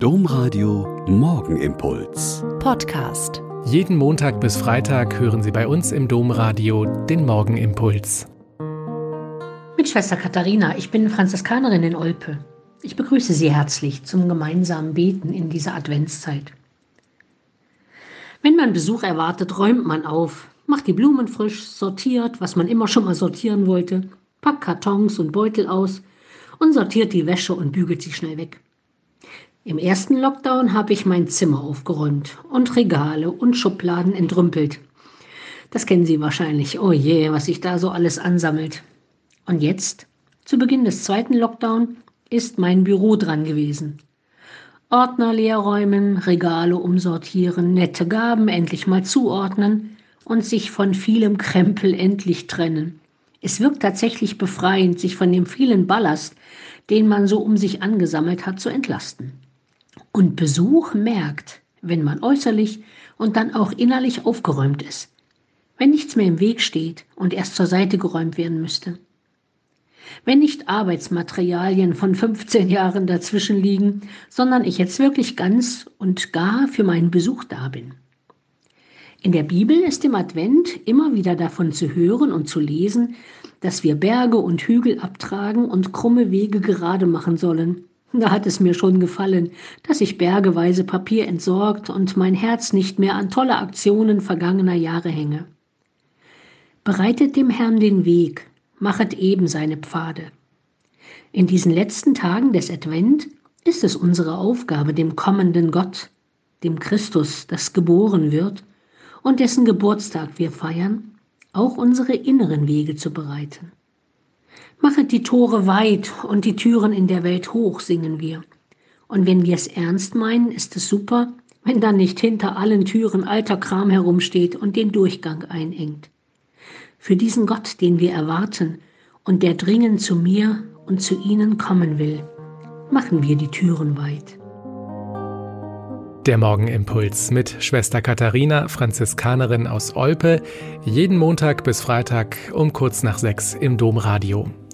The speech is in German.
Domradio Morgenimpuls. Podcast. Jeden Montag bis Freitag hören Sie bei uns im Domradio den Morgenimpuls. Mit Schwester Katharina, ich bin Franziskanerin in Olpe. Ich begrüße Sie herzlich zum gemeinsamen Beten in dieser Adventszeit. Wenn man Besuch erwartet, räumt man auf, macht die Blumen frisch, sortiert, was man immer schon mal sortieren wollte, packt Kartons und Beutel aus und sortiert die Wäsche und bügelt sie schnell weg. Im ersten Lockdown habe ich mein Zimmer aufgeräumt und Regale und Schubladen entrümpelt. Das kennen Sie wahrscheinlich. Oh je, was sich da so alles ansammelt. Und jetzt, zu Beginn des zweiten Lockdown, ist mein Büro dran gewesen. Ordner leerräumen, Regale umsortieren, nette Gaben endlich mal zuordnen und sich von vielem Krempel endlich trennen. Es wirkt tatsächlich befreiend, sich von dem vielen Ballast, den man so um sich angesammelt hat, zu entlasten. Und Besuch merkt, wenn man äußerlich und dann auch innerlich aufgeräumt ist, wenn nichts mehr im Weg steht und erst zur Seite geräumt werden müsste. Wenn nicht Arbeitsmaterialien von 15 Jahren dazwischen liegen, sondern ich jetzt wirklich ganz und gar für meinen Besuch da bin. In der Bibel ist im Advent immer wieder davon zu hören und zu lesen, dass wir Berge und Hügel abtragen und krumme Wege gerade machen sollen, da hat es mir schon gefallen, dass ich bergeweise Papier entsorgt und mein Herz nicht mehr an tolle Aktionen vergangener Jahre hänge. Bereitet dem Herrn den Weg, machet eben seine Pfade. In diesen letzten Tagen des Advent ist es unsere Aufgabe, dem kommenden Gott, dem Christus, das geboren wird und dessen Geburtstag wir feiern, auch unsere inneren Wege zu bereiten. Machet die Tore weit und die Türen in der Welt hoch, singen wir. Und wenn wir es ernst meinen, ist es super, wenn dann nicht hinter allen Türen alter Kram herumsteht und den Durchgang einengt. Für diesen Gott, den wir erwarten und der dringend zu mir und zu Ihnen kommen will, machen wir die Türen weit. Der Morgenimpuls mit Schwester Katharina, Franziskanerin aus Olpe, jeden Montag bis Freitag um kurz nach sechs im Domradio.